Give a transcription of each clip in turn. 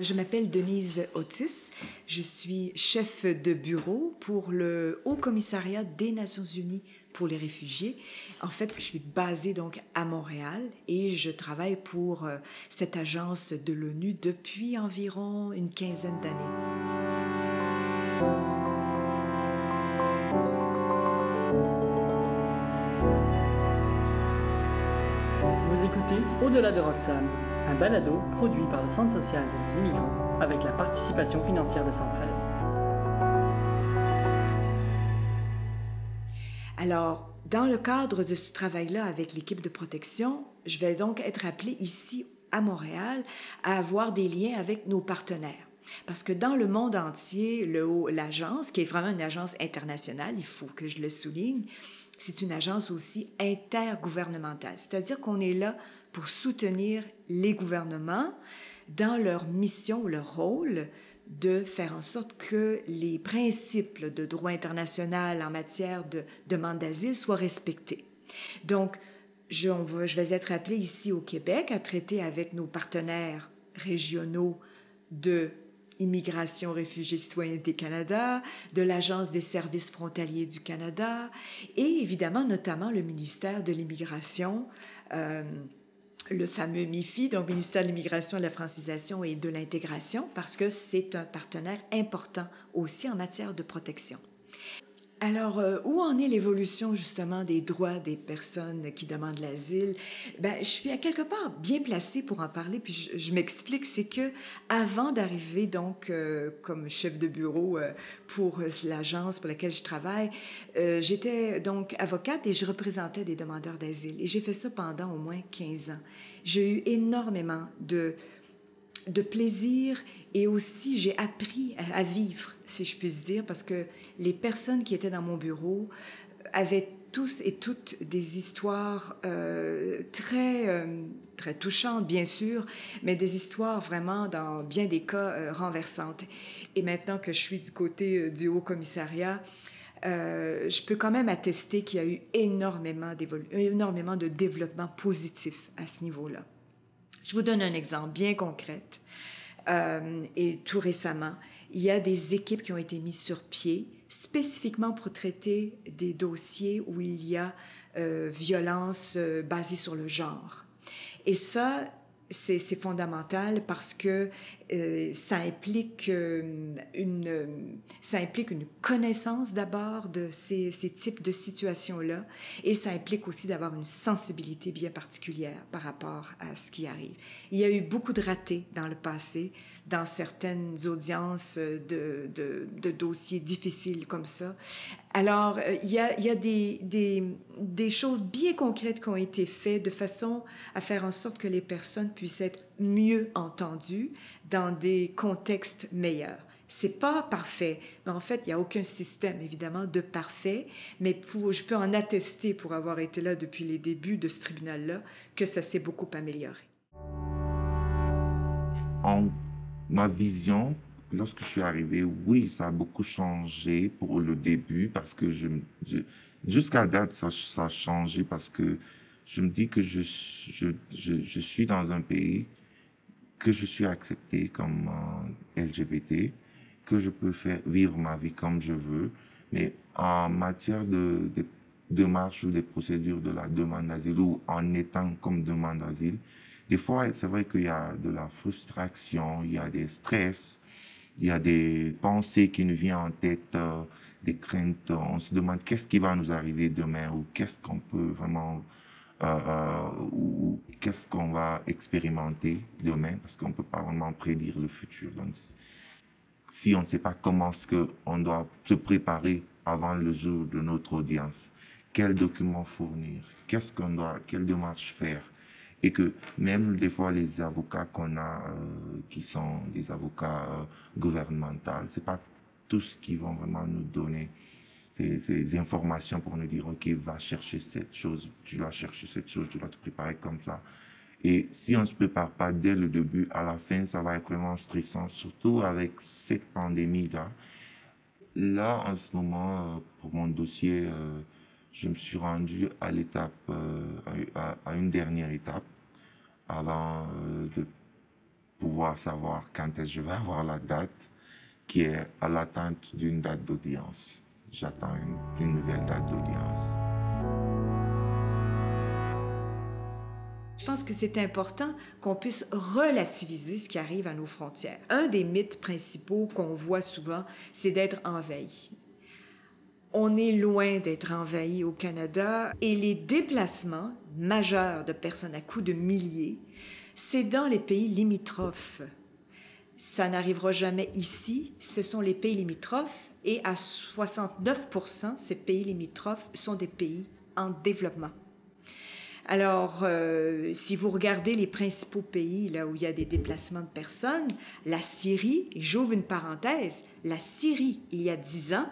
Je m'appelle Denise Otis. Je suis chef de bureau pour le Haut Commissariat des Nations Unies pour les réfugiés. En fait, je suis basée donc à Montréal et je travaille pour euh, cette agence de l'ONU depuis environ une quinzaine d'années. Au-delà de Roxane un balado produit par le Centre social des immigrants avec la participation financière de Centraide. Alors, dans le cadre de ce travail-là avec l'équipe de protection, je vais donc être appelée ici à Montréal à avoir des liens avec nos partenaires. Parce que dans le monde entier, l'agence, qui est vraiment une agence internationale, il faut que je le souligne, c'est une agence aussi intergouvernementale. C'est-à-dire qu'on est là pour soutenir les gouvernements dans leur mission, leur rôle de faire en sorte que les principes de droit international en matière de demande d'asile soient respectés. Donc, je, vais être appelée ici au Québec à traiter avec nos partenaires régionaux de Immigration, Réfugiés, Citoyenneté Canada, de l'Agence des services frontaliers du Canada et évidemment notamment le ministère de l'Immigration, euh, le fameux MIFI, donc ministère de l'Immigration, de la francisation et de l'intégration, parce que c'est un partenaire important aussi en matière de protection. Alors, euh, où en est l'évolution justement des droits des personnes qui demandent l'asile? Ben, je suis à quelque part bien placée pour en parler. Puis je, m'explique, c'est que avant d'arriver donc euh, comme chef de bureau euh, pour l'agence pour laquelle je travaille, j'étais donc avocate et je représentais des demandeurs d'asile. Et j'ai fait ça pendant au moins 15 ans. J'ai eu énormément de de plaisir et aussi j'ai appris à, vivre, si je puis dire, parce que les personnes qui étaient dans mon bureau avaient tous et toutes des histoires euh, très, euh, très touchantes, bien sûr, mais des histoires vraiment, dans bien des cas, euh, renversantes. Et maintenant que je suis du côté du Haut Commissariat, je peux quand même attester qu'il y a eu énormément, énormément de développement positif à ce niveau-là. Je vous donne un exemple bien concret. Euh, et tout récemment, il y a des équipes qui ont été mises sur pied spécifiquement pour traiter des dossiers où il y a euh, violence euh, basée sur le genre. Et ça, c'est fondamental parce que euh, ça, implique, euh, une, ça implique une connaissance d'abord de ces, ces, types de situations-là et ça implique aussi d'avoir une sensibilité bien particulière par rapport à ce qui arrive. Il y a eu beaucoup de ratés dans le passé, dans certaines audiences de, de, dossiers difficiles comme ça. Alors, euh, il y a, y a des, des, des choses bien concrètes qui ont été faites de façon à faire en sorte que les personnes puissent être mieux entendues dans des contextes meilleurs. C'est pas parfait, mais en fait, il n'y a aucun système, évidemment, de parfait, mais pour, je peux en attester, pour avoir été là depuis les débuts de ce tribunal-là, que ça s'est beaucoup amélioré. Ma vision, lorsque je suis arrivé, oui, ça a beaucoup changé pour le début, parce que je, jusqu'à date, ça, a changé parce que je me dis que je, suis dans un pays que je suis accepté comme LGBT, que je peux faire vivre ma vie comme je veux, mais en matière de, de démarche ou des procédures de la demande d'asile ou en étant comme demande d'asile, des fois, c'est vrai qu'il y a de la frustration, il y a des stress, il y a des pensées qui nous viennent en tête, euh, des craintes. On se demande qu'est-ce qui va nous arriver demain ou qu'est-ce qu'on peut vraiment euh, euh, ou qu'est-ce qu'on va expérimenter demain, parce qu'on peut pas vraiment prédire le futur. Donc, si on ne sait pas comment ce que on doit se préparer avant le jour de notre audience, quels documents fournir, qu'est-ce qu'on doit, quelle démarche faire, et que même des fois les avocats qu'on a, euh, qui sont des avocats euh, gouvernementaux, c'est pas tous qui vont vraiment nous donner ces, informations pour nous dire, OK, va chercher cette chose, tu dois chercher cette chose, tu dois te préparer comme ça. Et si on se prépare pas dès le début, à la fin, ça va être vraiment stressant, surtout avec cette pandémie-là. Là, en ce moment, euh, pour mon dossier, euh, je me suis rendu à l'étape, euh, à, une dernière étape, avant de pouvoir savoir quand est-ce que je vais avoir la date qui est à l'attente d'une date d'audience. J'attends une, nouvelle date d'audience. Je pense que c'est important qu'on puisse relativiser ce qui arrive à nos frontières. Un des mythes principaux qu'on voit souvent, c'est d'être envahi. On est loin d'être envahi au Canada et les déplacements majeurs de personnes à coups de milliers, c'est dans les pays limitrophes. Ça n'arrivera jamais ici, ce sont les pays limitrophes et à 69 ces pays limitrophes sont des pays en développement. Alors, euh, si vous regardez les principaux pays là où il y a des déplacements de personnes, la Syrie, j'ouvre une parenthèse, la Syrie, il y a dix ans,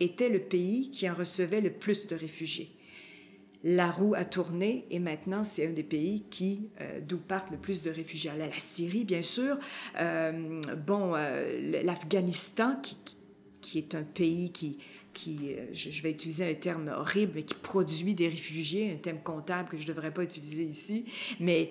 était le pays qui en recevait le plus de réfugiés. La roue a tourné et maintenant c'est un des pays qui euh, d'où partent le plus de réfugiés. la Syrie, bien sûr, euh, bon, euh, l'Afghanistan qui, qui, est un pays qui qui, je, vais utiliser un terme horrible, mais qui produit des réfugiés, un terme comptable que je ne devrais pas utiliser ici, mais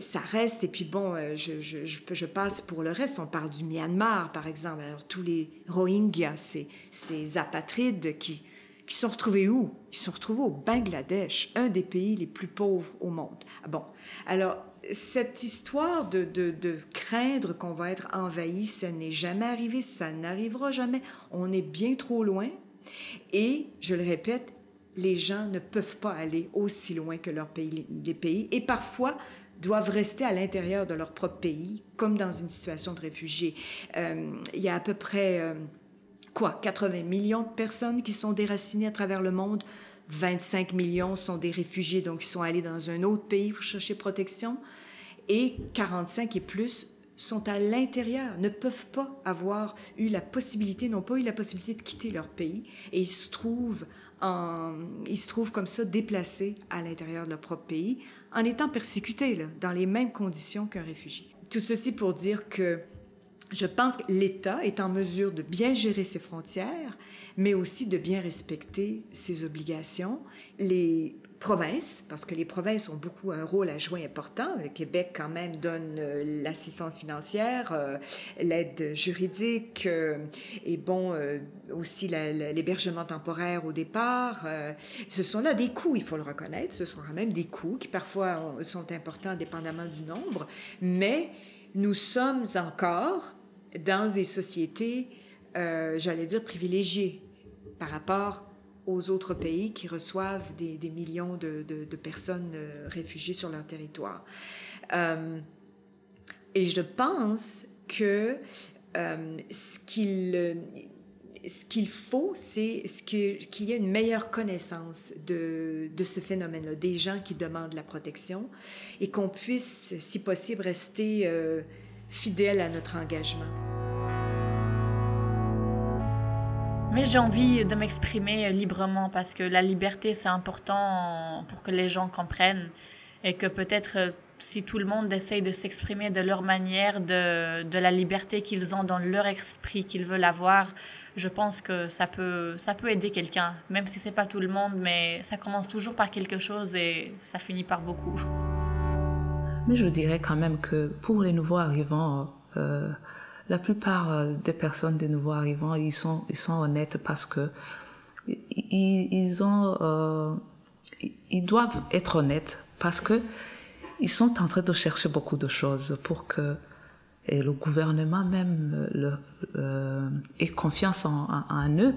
ça reste. Et puis bon, je, je, passe pour le reste. On parle du Myanmar, par exemple. Alors tous les Rohingyas, ces, ces apatrides qui qui sont retrouvés où? Ils sont retrouvés au Bangladesh, un des pays les plus pauvres au monde. Ah bon, alors, cette histoire de, de, craindre qu'on va être envahi, ça n'est jamais arrivé, ça n'arrivera jamais. On est bien trop loin. Et, je le répète, les gens ne peuvent pas aller aussi loin que leur pays, les pays, et parfois doivent rester à l'intérieur de leur propre pays, comme dans une situation de réfugié. Euh, il y a à peu près... Euh, quoi, 80 millions de personnes qui sont déracinées à travers le monde. 25 millions sont des réfugiés, donc ils sont allés dans un autre pays pour chercher protection. Et 45 et plus sont à l'intérieur, ne peuvent pas avoir eu la possibilité, n'ont pas eu la possibilité de quitter leur pays et ils se trouvent, en, ils se trouvent comme ça déplacés à l'intérieur de leur propre pays en étant persécutés là, dans les mêmes conditions qu'un réfugié. Tout ceci pour dire que je pense que l'État est en mesure de bien gérer ses frontières, mais aussi de bien respecter ses obligations. Les provinces, parce que les provinces ont beaucoup un rôle à jouer important. Le Québec, quand même, donne euh, l'assistance financière, euh, l'aide juridique euh, et bon, aussi l'hébergement temporaire au départ. ce sont là des coûts, il faut le reconnaître. Ce sont quand même des coûts qui parfois sont importants dépendamment du nombre, mais nous sommes encore dans des sociétés, euh, j'allais dire, privilégiées par rapport aux autres pays qui reçoivent des, millions de, personnes euh, réfugiées sur leur territoire. Euh, et je pense que ce qu'il ce qu'il faut, c'est qu'il y ait une meilleure connaissance de, de ce phénomène-là, des gens qui demandent la protection, et qu'on puisse, si possible, rester fidèle à notre engagement. Mais j'ai envie de m'exprimer librement parce que la liberté, c'est important pour que les gens comprennent et que peut-être si tout le monde essaye de s'exprimer de leur manière, de, de la liberté qu'ils ont dans leur esprit, qu'ils veulent avoir, je pense que ça peut, ça peut aider quelqu'un, même si c'est pas tout le monde, mais ça commence toujours par quelque chose et ça finit par beaucoup. Mais je dirais quand même que pour les nouveaux arrivants, euh, la plupart euh, des personnes des nouveaux arrivants, ils sont, ils sont honnêtes parce que ils, ils ont, euh, ils doivent être honnêtes parce que ils sont en train de chercher beaucoup de choses pour que le gouvernement même le, euh, ait confiance en eux.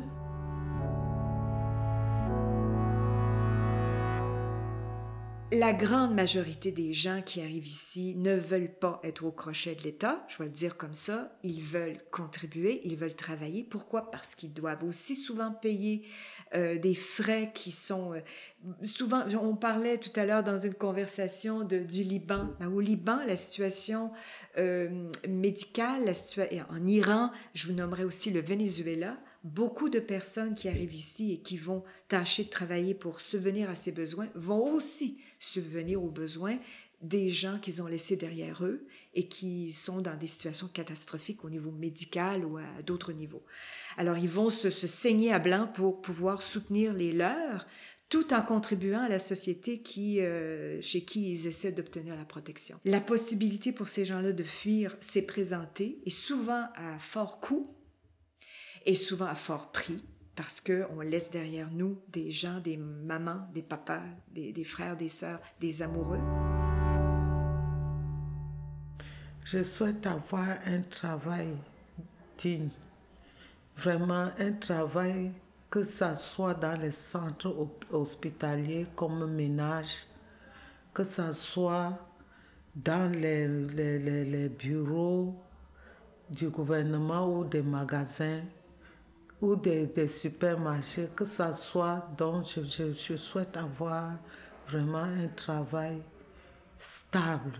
La grande majorité des gens qui arrivent ici ne veulent pas être au crochet de l'État, je vais le dire comme ça, ils veulent contribuer, ils veulent travailler. Pourquoi? Parce qu'ils doivent aussi souvent payer euh, des frais qui sont... Euh, souvent, on parlait tout à l'heure dans une conversation de, du Liban. Ben, au Liban, la situation euh, médicale, la situation, en Iran, je vous nommerai aussi le Venezuela, beaucoup de personnes qui arrivent ici et qui vont tâcher de travailler pour subvenir à ces besoins vont aussi subvenir aux besoins des gens qu'ils ont laissés derrière eux et qui sont dans des situations catastrophiques au niveau médical ou à d'autres niveaux. Alors ils vont se, saigner à blanc pour pouvoir soutenir les leurs tout en contribuant à la société qui, euh, chez qui ils essaient d'obtenir la protection. La possibilité pour ces gens-là de fuir s'est présentée, et souvent à fort coût, et souvent à fort prix, parce qu'on laisse derrière nous des gens, des mamans, des papas, des, frères, des sœurs, des amoureux. Je souhaite avoir un travail digne, vraiment un travail que ça soit dans les centres hospitaliers comme ménage, que ça soit dans les, bureaux du gouvernement ou des magasins ou des, des supermarchés, que ça soit. Donc, je, je, je souhaite avoir vraiment un travail stable.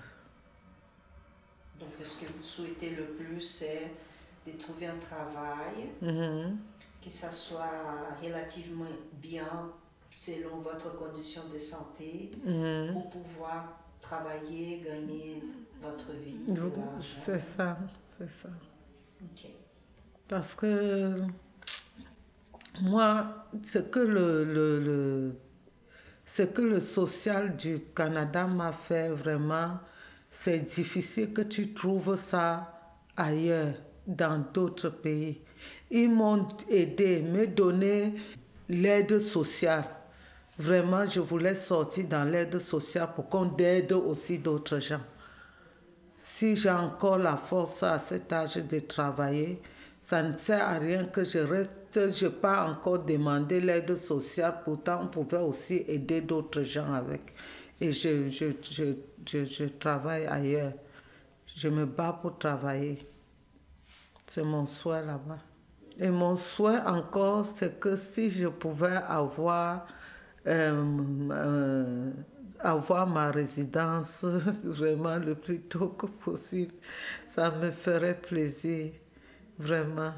Donc, ce que vous souhaitez le plus, c'est de trouver un travail mm-hmm que ça soit relativement bien selon votre condition de santé Mhm. pour pouvoir travailler, gagner votre vie. C'est ça, c'est ça. Ok. Parce que moi, ce que le, le, le- que le social du Canada m'a fait vraiment, c'est difficile que tu trouves ça ailleurs, dans d'autres pays. Ils m'ont aidé, me donné l'aide sociale. Vraiment, je voulais sortir dans l'aide sociale pour qu'on aide aussi d'autres gens. Si j'ai encore la force à cet âge de travailler, ça ne sert à rien que je reste, je pas encore demandé l'aide sociale, pourtant on pouvait aussi aider d'autres gens avec. Et je, je, je, je, je travaille ailleurs. Je me bats pour travailler. C'est mon souhait là-bas. Et mon souhait encore, c'est que si je pouvais avoir, euh, euh, avoir ma résidence vraiment le plus tôt que possible, ça me ferait plaisir, vraiment.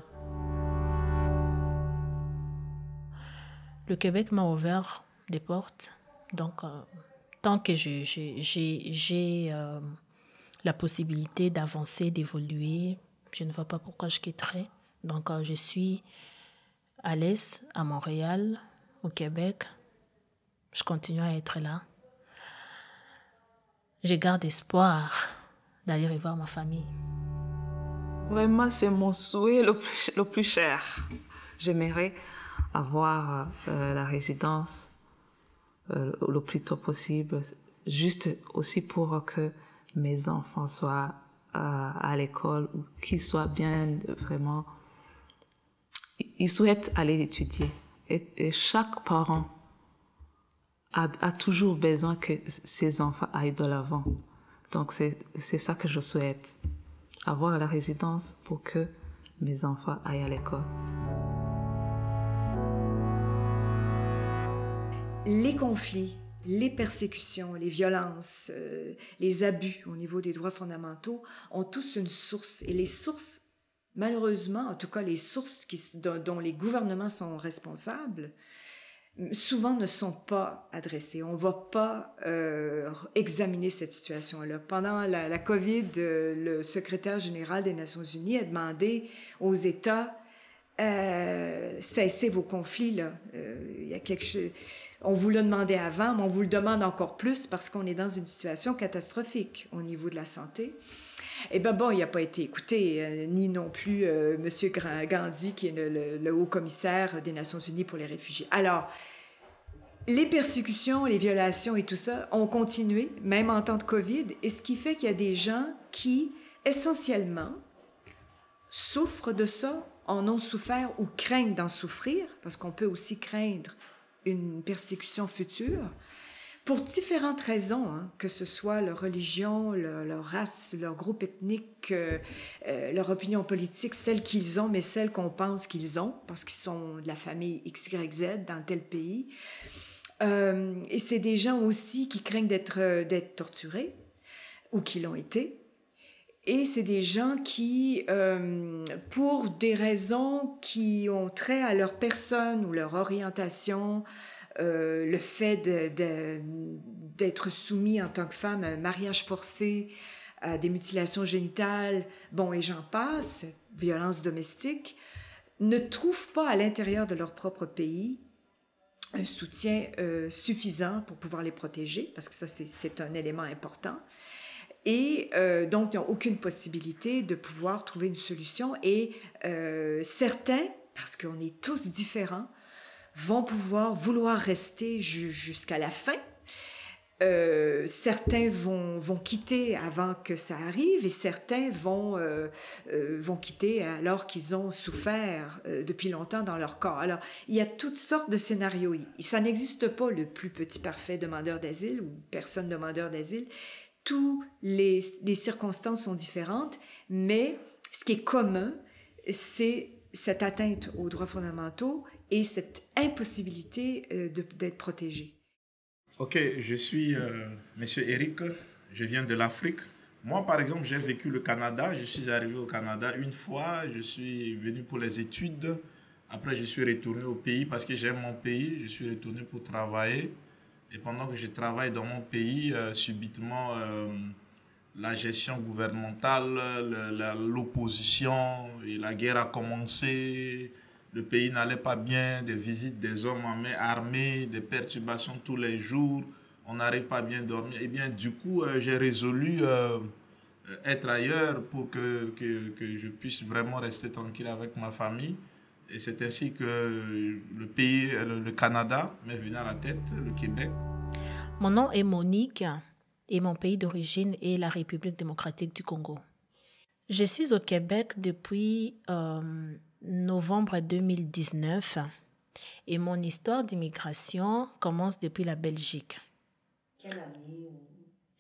Le Québec m'a ouvert des portes. Donc, euh, tant que j'ai euh, la possibilité d'avancer, d'évoluer, je ne vois pas pourquoi je quitterais. Donc, euh, je suis à l'aise, à Montréal, au Québec. Je continue à être là. Je garde espoir d'aller revoir ma famille. Vraiment, c'est mon souhait le plus, le plus cher. J'aimerais avoir euh, la résidence euh, le plus tôt possible, juste aussi pour que mes enfants soient euh, à l'école ou qu'ils soient bien vraiment. Ils souhaitent aller étudier. Et, chaque parent a, a toujours besoin que ses enfants aillent de l'avant. Donc c'est ça que je souhaite avoir la résidence pour que mes enfants aillent à l'école. Les conflits, les persécutions, les violences, euh, les abus au niveau des droits fondamentaux ont tous une source. Et les sources, malheureusement, en tout cas les sources dont, les gouvernements sont responsables, souvent ne sont pas adressées. On ne va pas euh, examiner cette situation-là. Pendant la, COVID, euh, le secrétaire général des Nations Unies a demandé aux États euh, cessez vos conflits là. Y a quelque chose. On vous l'a demandé avant, mais on vous le demande encore plus parce qu'on est dans une situation catastrophique au niveau de la santé. Eh ben bon, il n'a pas été écouté, euh, ni non plus euh, Gra- Gandhi, qui est le haut commissaire des Nations Unies pour les réfugiés. Alors, les persécutions, les violations et tout ça ont continué, même en temps de COVID, et ce qui fait qu'il y a des gens qui, essentiellement, souffrent de ça, en ont souffert ou craignent d'en souffrir, parce qu'on peut aussi craindre une persécution future, pour différentes raisons, hein, que ce soit leur religion, leur, race, leur groupe ethnique, euh, euh, leur opinion politique, celle qu'ils ont, mais celle qu'on pense qu'ils ont, parce qu'ils sont de la famille XYZ dans tel pays. Euh, et c'est des gens aussi qui craignent d'être d'être torturés ou qui l'ont été. Et c'est des gens qui, pour des raisons qui ont trait à leur personne ou leur orientation, euh, le fait d'être soumis en tant que femme à un mariage forcé, à des mutilations génitales, bon, et j'en passe, violences domestiques, ne trouvent pas à l'intérieur de leur propre pays un soutien euh, suffisant pour pouvoir les protéger, parce que ça, c'est un élément important. Et euh, donc, ils n'ont aucune possibilité de pouvoir trouver une solution. Et certains, parce qu'on est tous différents, vont pouvoir vouloir rester jusqu'à la fin euh, certains vont, vont quitter avant que ça arrive et certains vont, euh, euh, vont quitter alors qu'ils ont souffert depuis longtemps dans leur corps. Alors, il y a toutes sortes de scénarios. Ça n'existe pas le plus petit parfait demandeur d'asile ou personne demandeur d'asile. Toutes les, les circonstances sont différentes, mais ce qui est commun, c'est cette atteinte aux droits fondamentaux et cette impossibilité d'être protégé. Ok, je suis euh, Monsieur Eric, je viens de l'Afrique. Moi, par exemple, j'ai vécu le Canada. Je suis arrivé au Canada une fois. Je suis venu pour les études. Après, je suis retourné au pays parce que j'aime mon pays. Je suis retourné pour travailler. Et pendant que je travaille dans mon pays, euh, subitement, euh, la gestion gouvernementale, l'opposition et la guerre a commencé le pays n'allait pas bien, des visites des hommes en main armés, des perturbations tous les jours, on n'arrive pas bien dormir. Et eh bien, du coup, euh, j'ai résolu euh, être ailleurs pour que, que, que, je puisse vraiment rester tranquille avec ma famille. Et c'est ainsi que le pays, le, Canada, m'est venu à la tête, le Québec. Mon nom est Monique et mon pays d'origine est la République démocratique du Congo. Je suis au Québec depuis euh, novembre 2019 et mon histoire d'immigration commence depuis la Belgique. Quelle année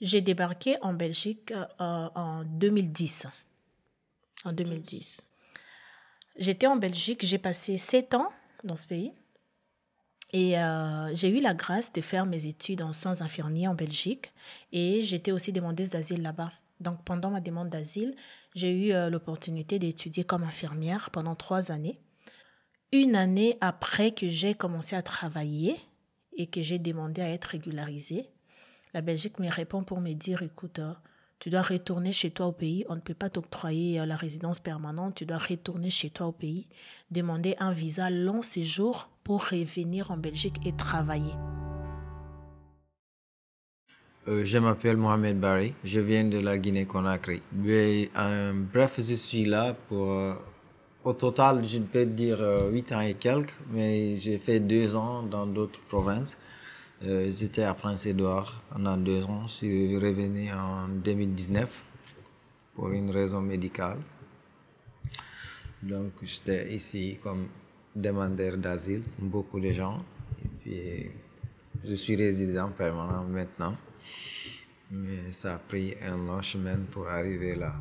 J'ai débarqué en Belgique euh, en 2010. En 2010. J'étais en Belgique, j'ai passé sept ans dans ce pays. Et euh, j'ai eu la grâce de faire mes études en soins infirmiers en Belgique et j'étais aussi demandeuse d'asile là-bas. Donc pendant ma demande d'asile, j'ai eu euh, l'opportunité d'étudier comme infirmière pendant trois années. Une année après que j'ai commencé à travailler et que j'ai demandé à être régularisée, la Belgique me répond pour me dire, écoute, euh, tu dois retourner chez toi au pays, on ne peut pas t'octroyer euh, la résidence permanente, tu dois retourner chez toi au pays, demander un visa long séjour pour revenir en Belgique et travailler. Euh, je m'appelle Mohamed Bari, je viens de la Guinée-Conakry. bref, je suis là pour, euh, au total, je peux dire 8 euh, ans et quelques, mais j'ai fait deux ans dans d'autres provinces. J'étais à Prince-Édouard pendant deux ans, je suis revenu en 2019 pour une raison médicale. Donc j'étais ici comme demandeur d'asile, beaucoup de gens. Et puis je suis résident permanent maintenant. Mais ça a pris un long chemin pour arriver là.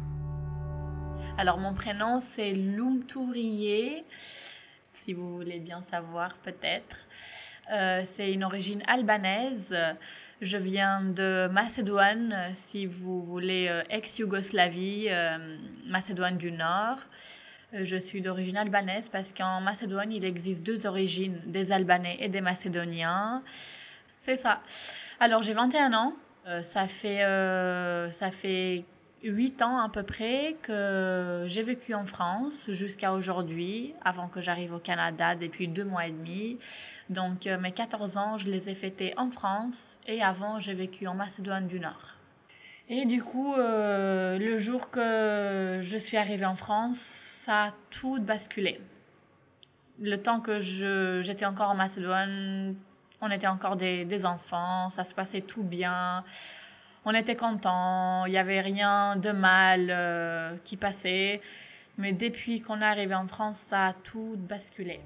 Alors mon prénom c'est Tourier, si vous voulez bien savoir peut-être. Euh, c'est une origine albanaise. Je viens de Macédoine, si vous voulez, euh, ex-Yougoslavie, euh, Macédoine du Nord. Je suis d'origine albanaise parce qu'en Macédoine, il existe deux origines, des Albanais et des Macédoniens. C'est ça. Alors j'ai 21 ans. Euh, ça fait euh, ça fait huit ans à peu près que j'ai vécu en France jusqu'à aujourd'hui, avant que j'arrive au Canada depuis deux mois et demi. Donc euh, mes 14 ans, je les ai fêtés en France et avant, j'ai vécu en Macédoine du Nord. Et du coup, le jour que je suis arrivée en France, ça a tout basculé. Le temps que j'étais encore en Macédoine, on était encore des, enfants, ça se passait tout bien. On était contents, il n'y avait rien de mal euh, qui passait. Mais depuis qu'on est arrivé en France, ça a tout basculé.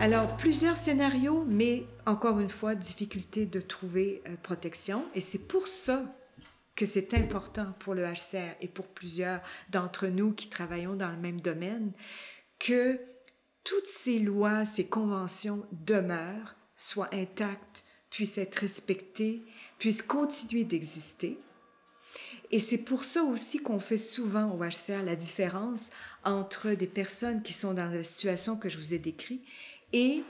Alors, plusieurs scénarios, mais encore une fois, difficulté de trouver euh, protection. Et c'est pour ça que c'est important pour le HCR et pour plusieurs d'entre nous qui travaillons dans le même domaine que toutes ces lois, ces conventions demeurent, soient intactes, puissent être respectées, puissent continuer d'exister. Et c'est pour ça aussi qu'on fait souvent au HCR la différence entre des personnes qui sont dans la situation que je vous ai décrite et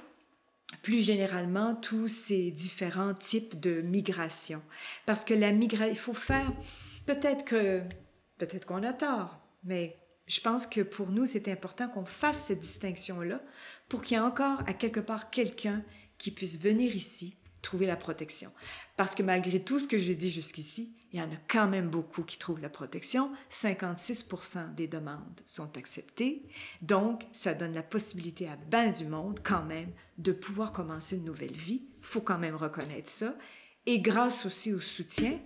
plus généralement tous ces différents types de migration. Parce que la migration, il faut faire, peut-être que, peut-être qu'on a tort, mais Je pense que pour nous, c'est important qu'on fasse cette distinction-là pour qu'il y ait encore à quelque part quelqu'un qui puisse venir ici trouver la protection. Parce que malgré tout ce que j'ai dit jusqu'ici, il y en a quand même beaucoup qui trouvent la protection. 56% des demandes sont acceptées. Donc, ça donne la possibilité à ben du monde, quand même, de pouvoir commencer une nouvelle vie. Faut quand même reconnaître ça. Et grâce aussi au soutien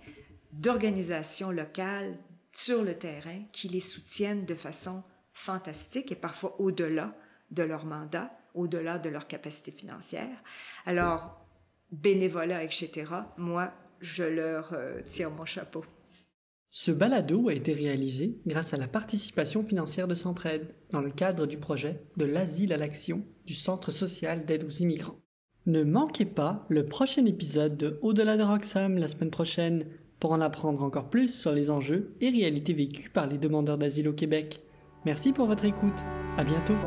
d'organisations locales sur le terrain qui les soutiennent de façon fantastique et parfois au-delà de leur mandat, au-delà de leur capacité financière. Alors, bénévolat, etc., moi, je leur euh, tire mon chapeau. Ce balado a été réalisé grâce à la participation financière de Centraide dans le cadre du projet de l'asile à l'action du Centre social d'aide aux immigrants. Ne manquez pas le prochain épisode de Au-delà de Roxham la semaine prochaine pour en apprendre encore plus sur les enjeux et réalités vécues par les demandeurs d'asile au Québec. Merci pour votre écoute. À bientôt.